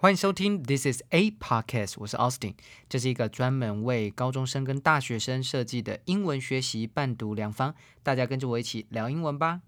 欢迎收听 This is a podcast，我是 Austin，这是一个专门为高中生跟大学生设计的英文学习伴读良方，大家跟着我一起聊英文吧。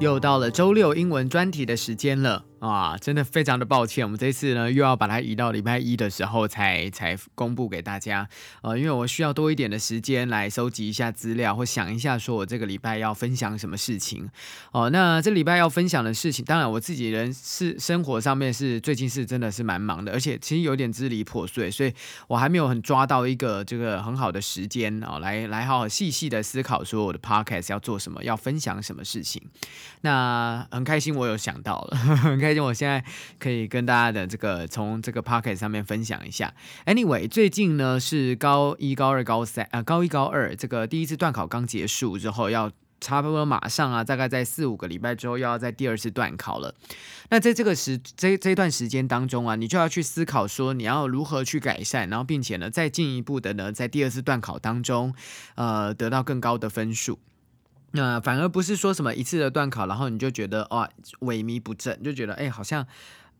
又到了周六英文专题的时间了。啊，真的非常的抱歉，我们这次呢又要把它移到礼拜一的时候才才公布给大家。呃，因为我需要多一点的时间来收集一下资料，或想一下说我这个礼拜要分享什么事情。哦，那这礼拜要分享的事情，当然我自己人是生活上面是最近是真的是蛮忙的，而且其实有点支离破碎，所以我还没有很抓到一个这个很好的时间啊，来来好好细细的思考说我的 podcast 要做什么，要分享什么事情。那很开心我有想到了，开心。我现在可以跟大家的这个从这个 pocket 上面分享一下。Anyway，最近呢是高一、高二、高三啊，高一、高二这个第一次段考刚结束之后，要差不多马上啊，大概在四五个礼拜之后，又要在第二次段考了。那在这个时这这段时间当中啊，你就要去思考说你要如何去改善，然后并且呢，再进一步的呢，在第二次段考当中，呃，得到更高的分数。那反而不是说什么一次的断考，然后你就觉得哦萎靡不振，就觉得哎好像。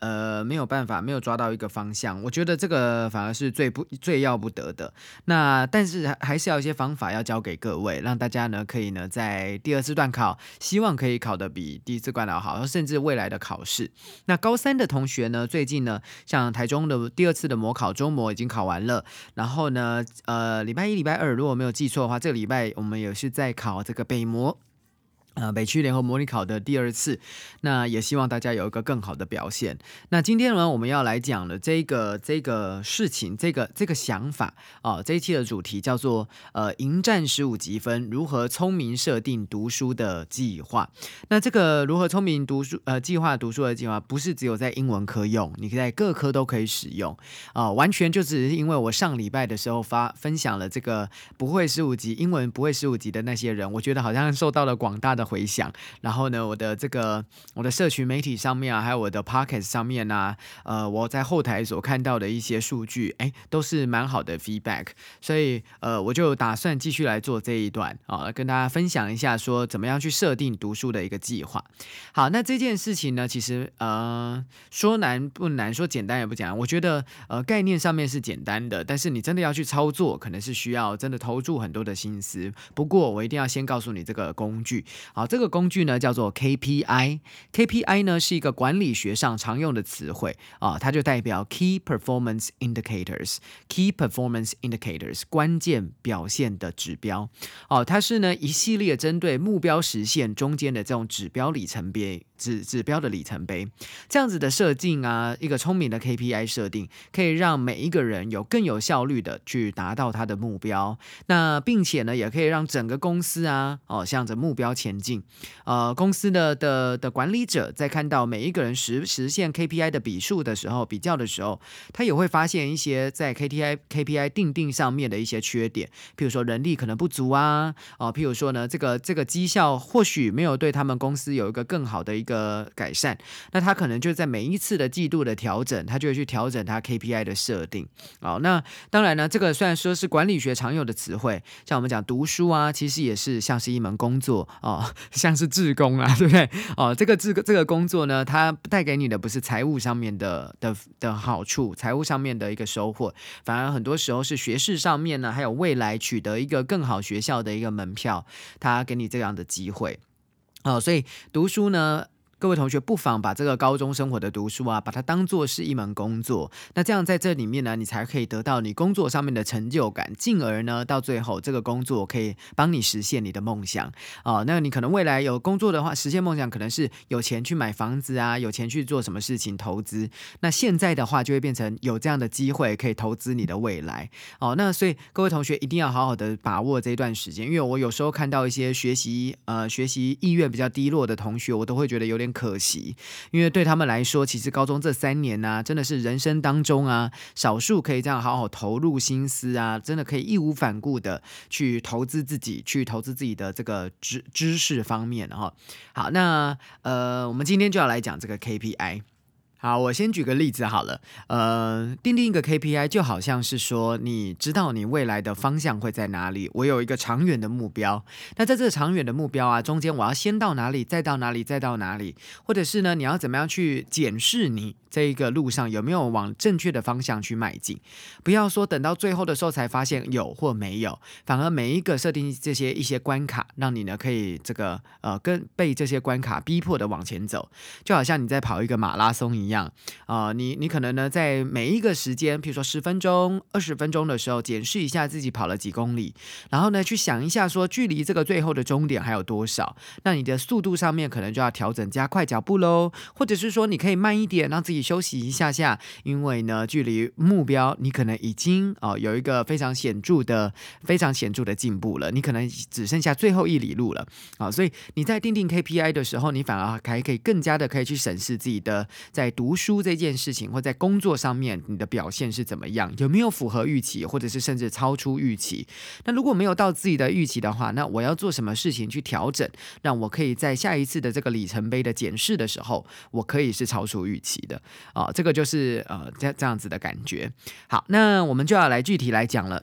呃，没有办法，没有抓到一个方向，我觉得这个反而是最不最要不得的。那但是还是要一些方法要教给各位，让大家呢可以呢在第二次段考，希望可以考得比第一次段考好，甚至未来的考试。那高三的同学呢，最近呢，像台中的第二次的模考中模已经考完了，然后呢，呃，礼拜一、礼拜二，如果没有记错的话，这个礼拜我们也是在考这个北模。呃，北区联合模拟考的第二次，那也希望大家有一个更好的表现。那今天呢，我们要来讲的这个这个事情，这个这个想法啊，这一期的主题叫做呃，迎战十五积分，如何聪明设定读书的计划。那这个如何聪明读书呃计划读书的计划，不是只有在英文科用，你可以在各科都可以使用啊。完全就只是因为我上礼拜的时候发分享了这个不会十五级英文不会十五级的那些人，我觉得好像受到了广大的。回响，然后呢，我的这个我的社群媒体上面啊，还有我的 pocket 上面啊，呃，我在后台所看到的一些数据，哎，都是蛮好的 feedback，所以呃，我就打算继续来做这一段啊，跟大家分享一下，说怎么样去设定读书的一个计划。好，那这件事情呢，其实呃，说难不难，说简单也不简单。我觉得呃，概念上面是简单的，但是你真的要去操作，可能是需要真的投注很多的心思。不过我一定要先告诉你这个工具。好，这个工具呢叫做 KPI。KPI 呢是一个管理学上常用的词汇啊，它就代表 Key Performance Indicators。Key Performance Indicators 关键表现的指标。哦，它是呢一系列针对目标实现中间的这种指标里程碑。指指标的里程碑，这样子的设定啊，一个聪明的 KPI 设定，可以让每一个人有更有效率的去达到他的目标。那并且呢，也可以让整个公司啊，哦，向着目标前进。呃，公司的的的管理者在看到每一个人实实现 KPI 的比数的时候，比较的时候，他也会发现一些在 KPI KPI 定定上面的一些缺点，譬如说人力可能不足啊，哦，譬如说呢，这个这个绩效或许没有对他们公司有一个更好的一。个改善，那他可能就在每一次的季度的调整，他就会去调整他 KPI 的设定。哦，那当然呢，这个虽然说是管理学常有的词汇，像我们讲读书啊，其实也是像是一门工作哦，像是志工啊，对不对？哦，这个这个这个工作呢，它带给你的不是财务上面的的的好处，财务上面的一个收获，反而很多时候是学士上面呢，还有未来取得一个更好学校的一个门票，他给你这样的机会。哦，所以读书呢。各位同学，不妨把这个高中生活的读书啊，把它当做是一门工作。那这样在这里面呢，你才可以得到你工作上面的成就感，进而呢，到最后这个工作可以帮你实现你的梦想哦。那你可能未来有工作的话，实现梦想可能是有钱去买房子啊，有钱去做什么事情投资。那现在的话，就会变成有这样的机会可以投资你的未来哦。那所以各位同学一定要好好的把握这一段时间，因为我有时候看到一些学习呃学习意愿比较低落的同学，我都会觉得有点。可惜，因为对他们来说，其实高中这三年呢，真的是人生当中啊，少数可以这样好好投入心思啊，真的可以义无反顾的去投资自己，去投资自己的这个知知识方面哈。好，那呃，我们今天就要来讲这个 KPI。好，我先举个例子好了。呃，定定一个 KPI 就好像是说，你知道你未来的方向会在哪里。我有一个长远的目标，那在这长远的目标啊，中间我要先到哪里，再到哪里，再到哪里，或者是呢，你要怎么样去检视你这一个路上有没有往正确的方向去迈进？不要说等到最后的时候才发现有或没有，反而每一个设定这些一些关卡，让你呢可以这个呃跟被这些关卡逼迫的往前走，就好像你在跑一个马拉松一样。样啊，你你可能呢，在每一个时间，比如说十分钟、二十分钟的时候，检视一下自己跑了几公里，然后呢，去想一下说，距离这个最后的终点还有多少？那你的速度上面可能就要调整，加快脚步喽，或者是说，你可以慢一点，让自己休息一下下，因为呢，距离目标你可能已经哦有一个非常显著的、非常显著的进步了，你可能只剩下最后一里路了啊，所以你在定定 KPI 的时候，你反而还可以更加的可以去审视自己的在读。书这件事情，或在工作上面，你的表现是怎么样？有没有符合预期，或者是甚至超出预期？那如果没有到自己的预期的话，那我要做什么事情去调整，让我可以在下一次的这个里程碑的检视的时候，我可以是超出预期的啊？这个就是呃这这样子的感觉。好，那我们就要来具体来讲了。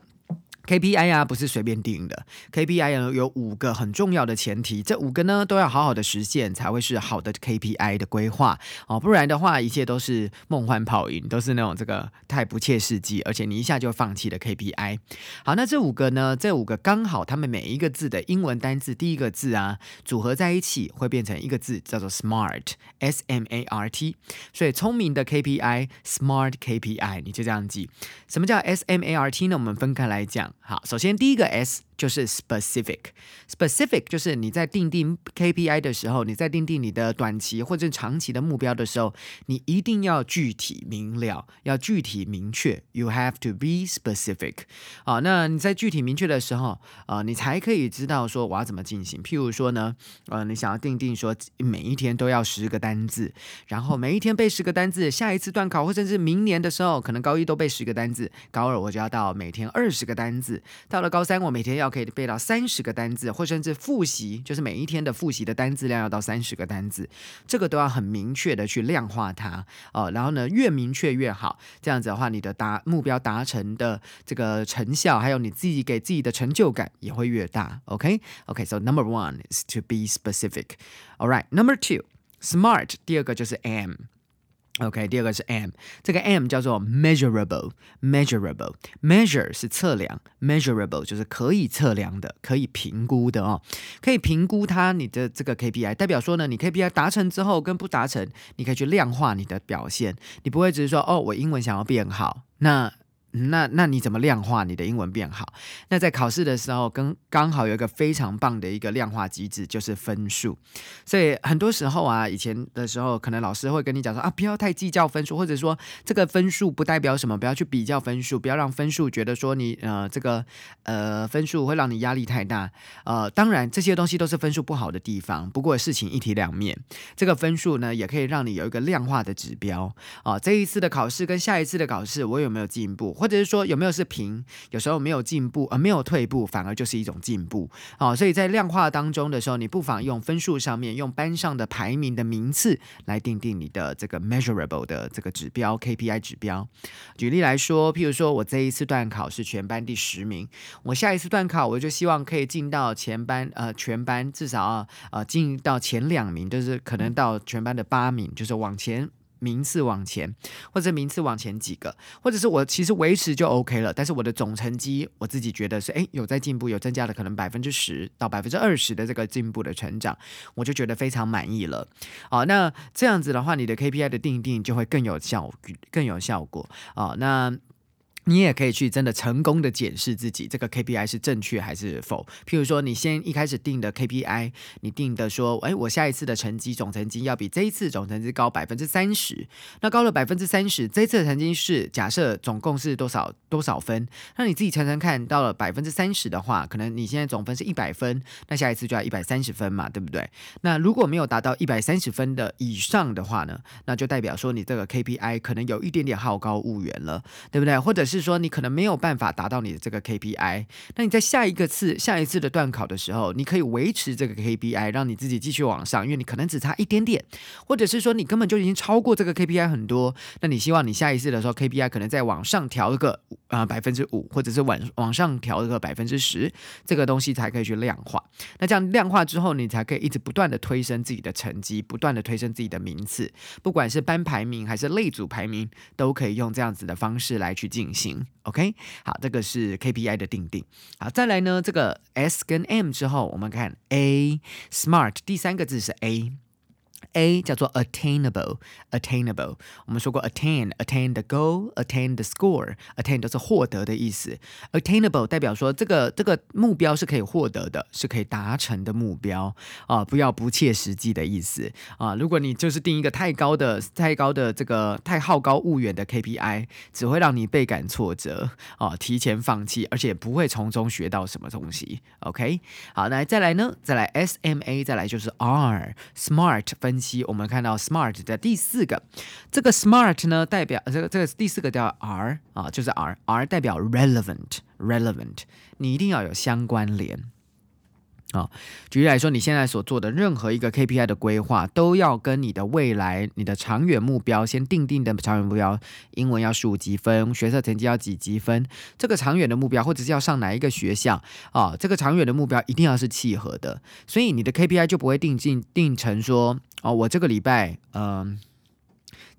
KPI 啊，不是随便定的。KPI 呢有五个很重要的前提，这五个呢都要好好的实现，才会是好的 KPI 的规划哦。不然的话，一切都是梦幻泡影，都是那种这个太不切实际，而且你一下就放弃的 KPI。好，那这五个呢，这五个刚好他们每一个字的英文单字第一个字啊，组合在一起会变成一个字，叫做 SMART，S M A R T。所以聪明的 KPI，SMART KPI，你就这样记。什么叫 S M A R T 呢？我们分开来讲。好，首先第一个 S。就是 specific，specific 就是你在定定 KPI 的时候，你在定定你的短期或者长期的目标的时候，你一定要具体明了，要具体明确。You have to be specific。啊，那你在具体明确的时候，啊，你才可以知道说我要怎么进行。譬如说呢，呃，你想要定定说每一天都要十个单字，然后每一天背十个单字，下一次段考或者是明年的时候，可能高一都背十个单字，高二我就要到每天二十个单字，到了高三我每天要。要可以背到三十个单字，或甚至复习，就是每一天的复习的单字量要到三十个单字，这个都要很明确的去量化它哦。然后呢，越明确越好，这样子的话，你的达目标达成的这个成效，还有你自己给自己的成就感也会越大。OK，OK，So number one is to be specific. All right, number two, smart. 第二个就是 M。OK，第二个是 M，这个 M 叫做 measurable，measurable，measure 是测量，measurable 就是可以测量的，可以评估的哦，可以评估它你的这个 KPI，代表说呢，你 KPI 达成之后跟不达成，你可以去量化你的表现，你不会只是说哦，我英文想要变好，那。那那你怎么量化你的英文变好？那在考试的时候，跟刚好有一个非常棒的一个量化机制，就是分数。所以很多时候啊，以前的时候，可能老师会跟你讲说啊，不要太计较分数，或者说这个分数不代表什么，不要去比较分数，不要让分数觉得说你呃这个呃分数会让你压力太大。呃，当然这些东西都是分数不好的地方。不过事情一体两面，这个分数呢也可以让你有一个量化的指标啊。这一次的考试跟下一次的考试，我有没有进步？或者是说有没有是平，有时候没有进步，而没有退步，反而就是一种进步哦。所以在量化当中的时候，你不妨用分数上面，用班上的排名的名次来定定你的这个 measurable 的这个指标 KPI 指标。举例来说，譬如说我这一次段考是全班第十名，我下一次段考我就希望可以进到前班，呃，全班至少啊，呃，进到前两名，就是可能到全班的八名，就是往前。名次往前，或者名次往前几个，或者是我其实维持就 OK 了，但是我的总成绩我自己觉得是哎有在进步，有增加了可能百分之十到百分之二十的这个进步的成长，我就觉得非常满意了。好，那这样子的话，你的 KPI 的定定就会更有效，更有效果。啊，那。你也可以去真的成功的检视自己这个 KPI 是正确还是否。譬如说，你先一开始定的 KPI，你定的说，哎，我下一次的成绩总成绩要比这一次总成绩高百分之三十。那高了百分之三十，这次的成绩是假设总共是多少多少分？那你自己乘乘看到了百分之三十的话，可能你现在总分是一百分，那下一次就要一百三十分嘛，对不对？那如果没有达到一百三十分的以上的话呢，那就代表说你这个 KPI 可能有一点点好高骛远了，对不对？或者是说你可能没有办法达到你的这个 KPI，那你在下一个次、下一次的段考的时候，你可以维持这个 KPI，让你自己继续往上，因为你可能只差一点点，或者是说你根本就已经超过这个 KPI 很多，那你希望你下一次的时候 KPI 可能再往上调一个啊百分之五，或者是往往上调个百分之十，这个东西才可以去量化。那这样量化之后，你才可以一直不断的推升自己的成绩，不断的推升自己的名次，不管是班排名还是类组排名，都可以用这样子的方式来去进行。OK，好，这个是 KPI 的定定。好，再来呢，这个 S 跟 M 之后，我们看 A Smart，第三个字是 A。A 叫做 attainable，attainable。我们说过 attain，attain the goal，attain the score，attain 都是获得的意思。attainable 代表说这个这个目标是可以获得的，是可以达成的目标啊，不要不切实际的意思啊。如果你就是定一个太高的、太高的这个太好高骛远的 KPI，只会让你倍感挫折啊，提前放弃，而且不会从中学到什么东西。OK，好，那再来呢？再来 SMA，再来就是 R，smart 分。分析我们看到 smart 的第四个，这个 smart 呢代表这个这个第四个叫 R 啊，就是 R，R 代表 relevant，relevant，你一定要有相关联。啊，举例来说，你现在所做的任何一个 KPI 的规划，都要跟你的未来、你的长远目标先定定的长远目标，英文要十五积分，学测成绩要几积分，这个长远的目标，或者是要上哪一个学校啊，这个长远的目标一定要是契合的，所以你的 KPI 就不会定进定成说，哦，我这个礼拜，嗯。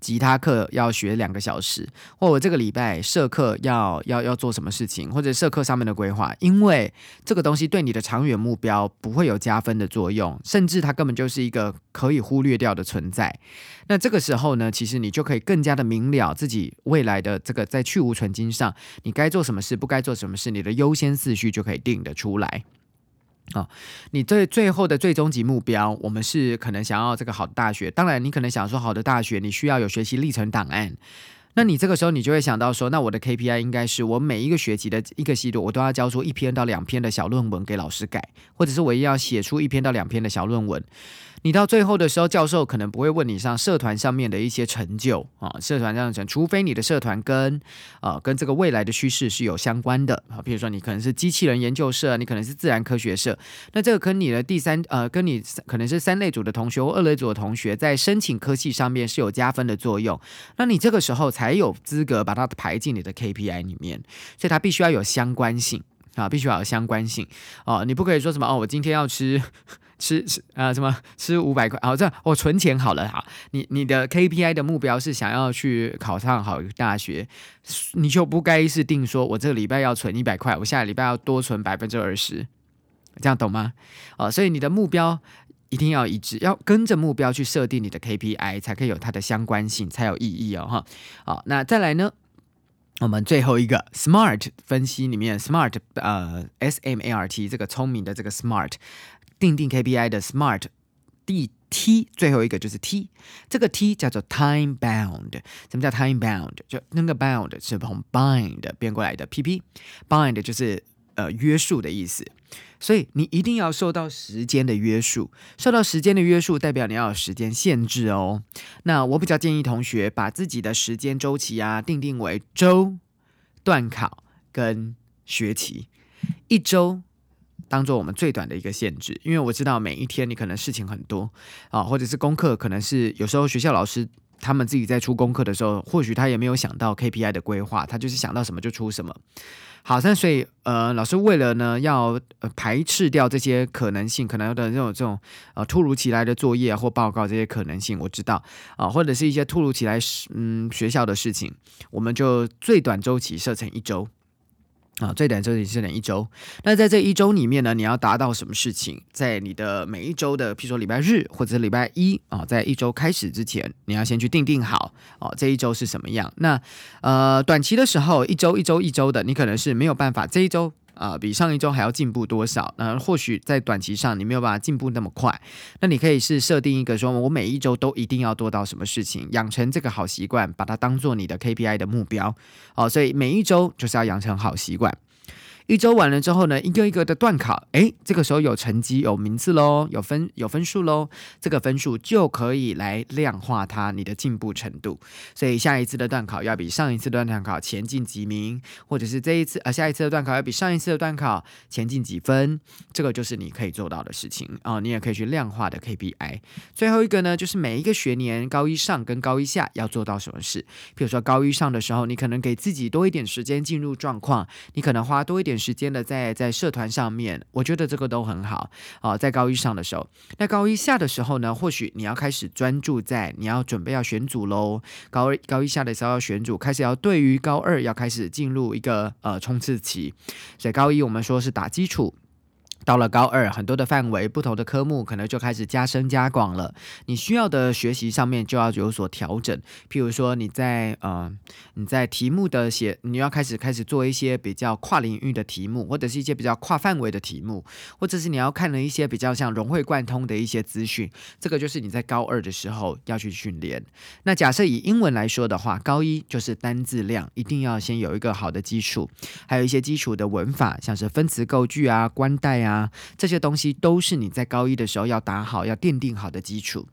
吉他课要学两个小时，或我这个礼拜社课要要要做什么事情，或者社课上面的规划，因为这个东西对你的长远目标不会有加分的作用，甚至它根本就是一个可以忽略掉的存在。那这个时候呢，其实你就可以更加的明了自己未来的这个在去无存金上，你该做什么事，不该做什么事，你的优先次序就可以定得出来。啊，你最最后的最终极目标，我们是可能想要这个好的大学。当然，你可能想说好的大学，你需要有学习历程档案。那你这个时候，你就会想到说，那我的 KPI 应该是我每一个学期的一个季度，我都要交出一篇到两篇的小论文给老师改，或者是我一定要写出一篇到两篇的小论文。你到最后的时候，教授可能不会问你上社团上面的一些成就啊，社团这样成，除非你的社团跟啊跟这个未来的趋势是有相关的啊，比如说你可能是机器人研究社，你可能是自然科学社，那这个跟你的第三呃，跟你可能是三类组的同学或二类组的同学在申请科系上面是有加分的作用，那你这个时候才有资格把它排进你的 KPI 里面，所以它必须要有相关性啊，必须要有相关性哦，你不可以说什么哦，我今天要吃。吃吃啊什么吃五百块好这样我存钱好了哈你你的 KPI 的目标是想要去考上好大学，你就不该是定说我这个礼拜要存一百块，我下个礼拜要多存百分之二十，这样懂吗？哦，所以你的目标一定要一致，要跟着目标去设定你的 KPI，才可以有它的相关性，才有意义哦哈。好，那再来呢，我们最后一个 SMART 分析里面 SMART 呃 S M A R T 这个聪明的这个 SMART。定定 KPI 的 SMART，第 T 最后一个就是 T，这个 T 叫做 Time Bound。什么叫 Time Bound？就那个 Bound 是从 Bind 变过来的，PP，Bind 就是呃约束的意思。所以你一定要受到时间的约束，受到时间的约束，代表你要有时间限制哦。那我比较建议同学把自己的时间周期啊定定为周、段考跟学期，一周。当做我们最短的一个限制，因为我知道每一天你可能事情很多啊，或者是功课可能是有时候学校老师他们自己在出功课的时候，或许他也没有想到 KPI 的规划，他就是想到什么就出什么。好，那所以呃，老师为了呢要排斥掉这些可能性，可能的这种这种呃突如其来的作业或报告这些可能性，我知道啊，或者是一些突如其来嗯学校的事情，我们就最短周期设成一周。啊，最短周期是等一周。那在这一周里面呢，你要达到什么事情？在你的每一周的，譬如说礼拜日或者是礼拜一啊，在一周开始之前，你要先去定定好哦，这一周是什么样？那呃，短期的时候，一周一周一周的，你可能是没有办法这一周。啊，比上一周还要进步多少？那或许在短期上你没有办法进步那么快，那你可以是设定一个说，我每一周都一定要做到什么事情，养成这个好习惯，把它当做你的 KPI 的目标。哦，所以每一周就是要养成好习惯。一周完了之后呢，一个一个的段考，哎，这个时候有成绩、有名次喽，有分、有分数喽，这个分数就可以来量化它你的进步程度。所以下一次的段考要比上一次的段考前进几名，或者是这一次呃下一次的段考要比上一次的段考前进几分，这个就是你可以做到的事情啊，你也可以去量化的 KPI。最后一个呢，就是每一个学年高一上跟高一下要做到什么事，比如说高一上的时候，你可能给自己多一点时间进入状况，你可能花多一点时间的在在社团上面，我觉得这个都很好啊。在高一上的时候，那高一下的时候呢，或许你要开始专注在你要准备要选组喽。高二高一下的时候要选组，开始要对于高二要开始进入一个呃冲刺期，所以高一我们说是打基础。到了高二，很多的范围、不同的科目可能就开始加深加广了。你需要的学习上面就要有所调整。譬如说，你在呃，你在题目的写，你要开始开始做一些比较跨领域的题目，或者是一些比较跨范围的题目，或者是你要看了一些比较像融会贯通的一些资讯。这个就是你在高二的时候要去训练。那假设以英文来说的话，高一就是单字量，一定要先有一个好的基础，还有一些基础的文法，像是分词构句啊、关代啊。啊，这些东西都是你在高一的时候要打好、要奠定好的基础。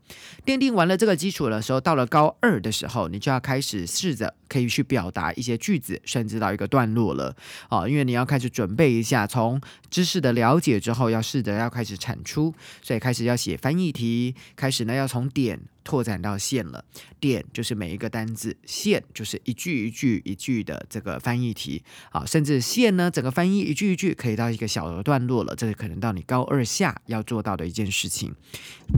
奠定完了这个基础的时候，到了高二的时候，你就要开始试着可以去表达一些句子，甚至到一个段落了。哦，因为你要开始准备一下，从知识的了解之后，要试着要开始产出，所以开始要写翻译题，开始呢要从点。拓展到线了，点就是每一个单字，线就是一句一句一句的这个翻译题啊，甚至线呢，整个翻译一句一句可以到一个小的段落了，这是可能到你高二下要做到的一件事情。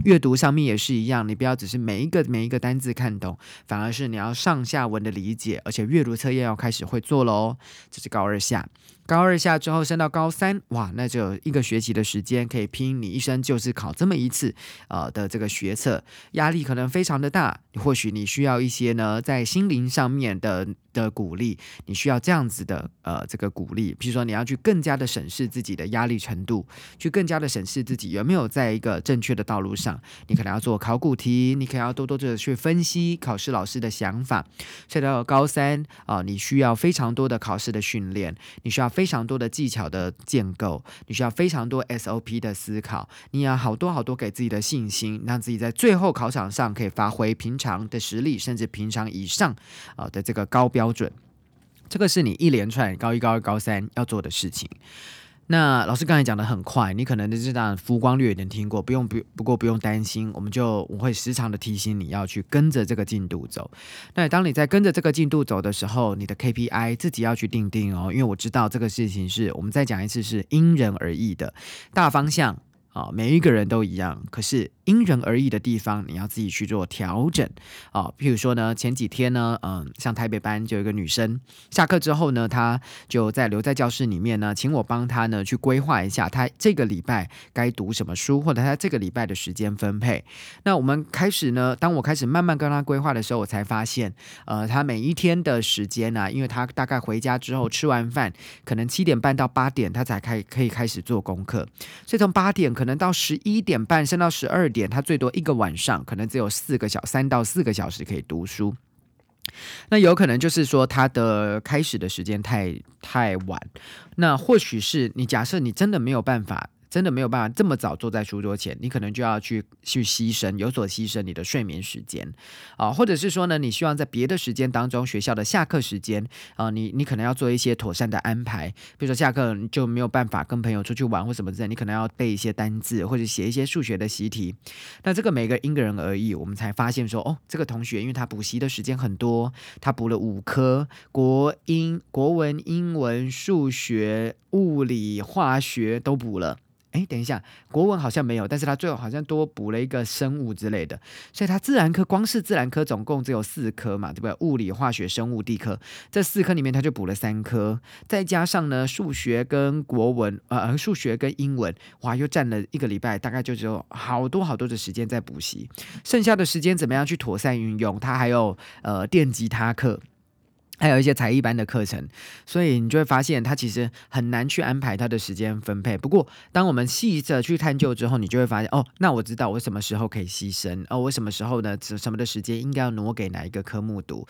阅读上面也是一样，你不要只是每一个每一个单字看懂，反而是你要上下文的理解，而且阅读测验要开始会做了哦，这是高二下。高二下之后升到高三，哇，那就一个学期的时间可以拼你一生就是考这么一次，呃的这个学测，压力可能非常的大。或许你需要一些呢，在心灵上面的的鼓励，你需要这样子的呃这个鼓励，比如说你要去更加的审视自己的压力程度，去更加的审视自己有没有在一个正确的道路上。你可能要做考古题，你可能要多多的去分析考试老师的想法。所以到高三啊，你需要非常多的考试的训练，你需要非常多的技巧的建构，你需要非常多 SOP 的思考，你要好多好多给自己的信心，让自己在最后考场上可以发挥平常的实力，甚至平常以上啊的这个高标准。这个是你一连串高一、高二、高三要做的事情。那老师刚才讲的很快，你可能这样浮光掠影听过，不用不不过不用担心，我们就我会时常的提醒你要去跟着这个进度走。那当你在跟着这个进度走的时候，你的 KPI 自己要去定定哦，因为我知道这个事情是我们再讲一次是因人而异的大方向啊，每一个人都一样，可是。因人而异的地方，你要自己去做调整啊。譬如说呢，前几天呢，嗯，像台北班就有一个女生，下课之后呢，她就在留在教室里面呢，请我帮她呢去规划一下，她这个礼拜该读什么书，或者她这个礼拜的时间分配。那我们开始呢，当我开始慢慢跟她规划的时候，我才发现，呃，她每一天的时间呢，因为她大概回家之后吃完饭，可能七点半到八点，她才开可以开始做功课，所以从八点可可能到十一点半，升到十二。点，他最多一个晚上可能只有四个小三到四个小时可以读书，那有可能就是说他的开始的时间太太晚，那或许是你假设你真的没有办法。真的没有办法这么早坐在书桌前，你可能就要去去牺牲，有所牺牲你的睡眠时间啊，或者是说呢，你希望在别的时间当中，学校的下课时间啊，你你可能要做一些妥善的安排，比如说下课就没有办法跟朋友出去玩或什么之类，你可能要背一些单字或者写一些数学的习题。那这个每个因个人而异，我们才发现说，哦，这个同学因为他补习的时间很多，他补了五科国英、国文、英文、数学、物理、化学都补了。哎，等一下，国文好像没有，但是他最后好像多补了一个生物之类的，所以他自然科光是自然科总共只有四科嘛，对不对？物理、化学、生物、地科这四科里面他就补了三科，再加上呢数学跟国文，呃，数学跟英文，哇，又占了一个礼拜，大概就只有好多好多的时间在补习，剩下的时间怎么样去妥善运用？他还有呃电吉他课。还有一些才艺班的课程，所以你就会发现他其实很难去安排他的时间分配。不过，当我们细着去探究之后，你就会发现，哦，那我知道我什么时候可以牺牲，哦，我什么时候呢？什么的时间应该要挪给哪一个科目读。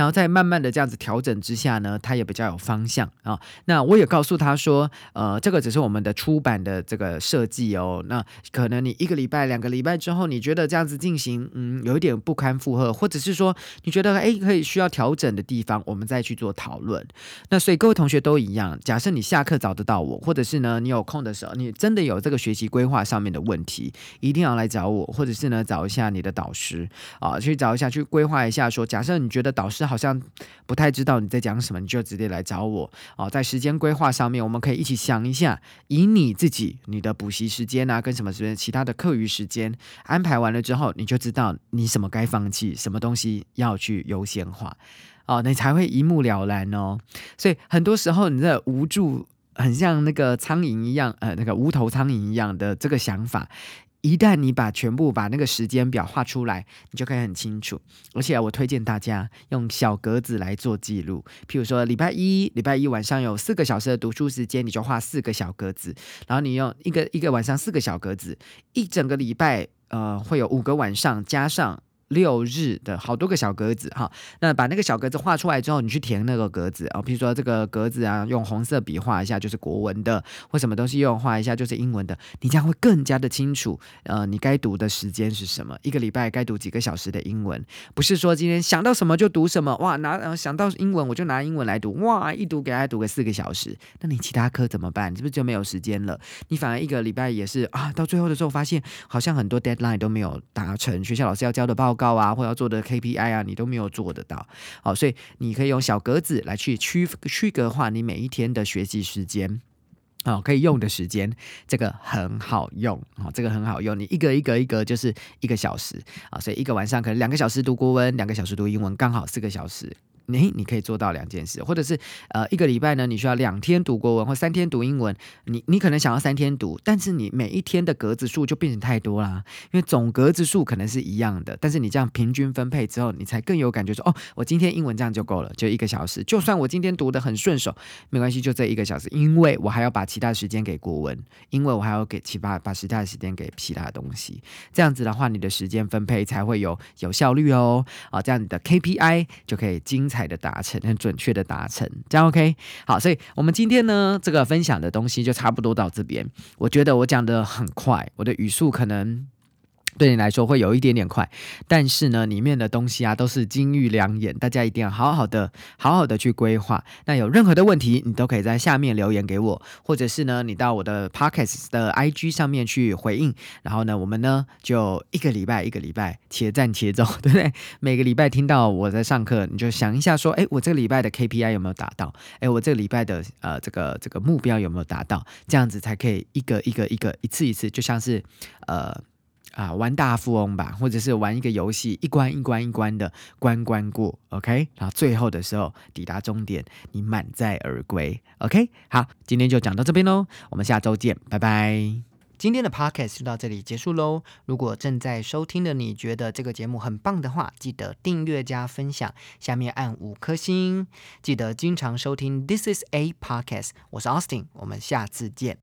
然后在慢慢的这样子调整之下呢，他也比较有方向啊。那我也告诉他说，呃，这个只是我们的出版的这个设计哦。那可能你一个礼拜、两个礼拜之后，你觉得这样子进行，嗯，有一点不堪负荷，或者是说你觉得哎可以需要调整的地方，我们再去做讨论。那所以各位同学都一样，假设你下课找得到我，或者是呢你有空的时候，你真的有这个学习规划上面的问题，一定要来找我，或者是呢找一下你的导师啊，去找一下去规划一下。说假设你觉得导师。好像不太知道你在讲什么，你就直接来找我哦。在时间规划上面，我们可以一起想一下，以你自己你的补习时间啊，跟什么时间其他的课余时间安排完了之后，你就知道你什么该放弃，什么东西要去优先化哦，你才会一目了然哦。所以很多时候你的无助，很像那个苍蝇一样，呃，那个无头苍蝇一样的这个想法。一旦你把全部把那个时间表画出来，你就可以很清楚。而且我推荐大家用小格子来做记录。譬如说，礼拜一，礼拜一晚上有四个小时的读书时间，你就画四个小格子。然后你用一个一个晚上四个小格子，一整个礼拜，呃，会有五个晚上加上。六日的好多个小格子哈，那把那个小格子画出来之后，你去填那个格子啊，比如说这个格子啊，用红色笔画一下就是国文的，或什么东西用画一下就是英文的，你将会更加的清楚，呃，你该读的时间是什么，一个礼拜该读几个小时的英文，不是说今天想到什么就读什么，哇，拿呃想到英文我就拿英文来读，哇，一读给他读个四个小时，那你其他科怎么办？是不是就没有时间了？你反而一个礼拜也是啊，到最后的时候发现好像很多 deadline 都没有达成，学校老师要交的报告。高啊，或要做的 KPI 啊，你都没有做得到，好，所以你可以用小格子来去区区隔化你每一天的学习时间，哦，可以用的时间，这个很好用，哦，这个很好用，你一个一个一个就是一个小时。啊，所以一个晚上可能两个小时读国文，两个小时读英文，刚好四个小时。你你可以做到两件事，或者是呃一个礼拜呢，你需要两天读国文或三天读英文。你你可能想要三天读，但是你每一天的格子数就变成太多啦，因为总格子数可能是一样的，但是你这样平均分配之后，你才更有感觉说哦，我今天英文这样就够了，就一个小时。就算我今天读的很顺手，没关系，就这一个小时，因为我还要把其他时间给国文，因为我还要给其他把其他的时间给其他东西。这样子的话，你的时间分配才会有有效率哦。啊，这样你的 KPI 就可以精彩。的达成，很准确的达成，这样 OK。好，所以我们今天呢，这个分享的东西就差不多到这边。我觉得我讲的很快，我的语速可能。对你来说会有一点点快，但是呢，里面的东西啊都是金玉良言，大家一定要好好的、好好的去规划。那有任何的问题，你都可以在下面留言给我，或者是呢，你到我的 Pockets 的 IG 上面去回应。然后呢，我们呢就一个礼拜一个礼拜且战且走，对不对？每个礼拜听到我在上课，你就想一下说，哎，我这个礼拜的 KPI 有没有达到？哎，我这个礼拜的呃这个这个目标有没有达到？这样子才可以一个一个一个一次一次，就像是呃。啊，玩大富翁吧，或者是玩一个游戏，一关一关一关的关关过，OK，然后最后的时候抵达终点，你满载而归，OK。好，今天就讲到这边喽，我们下周见，拜拜。今天的 Podcast 就到这里结束喽。如果正在收听的你觉得这个节目很棒的话，记得订阅加分享，下面按五颗星，记得经常收听 This is a Podcast，我是 Austin，我们下次见。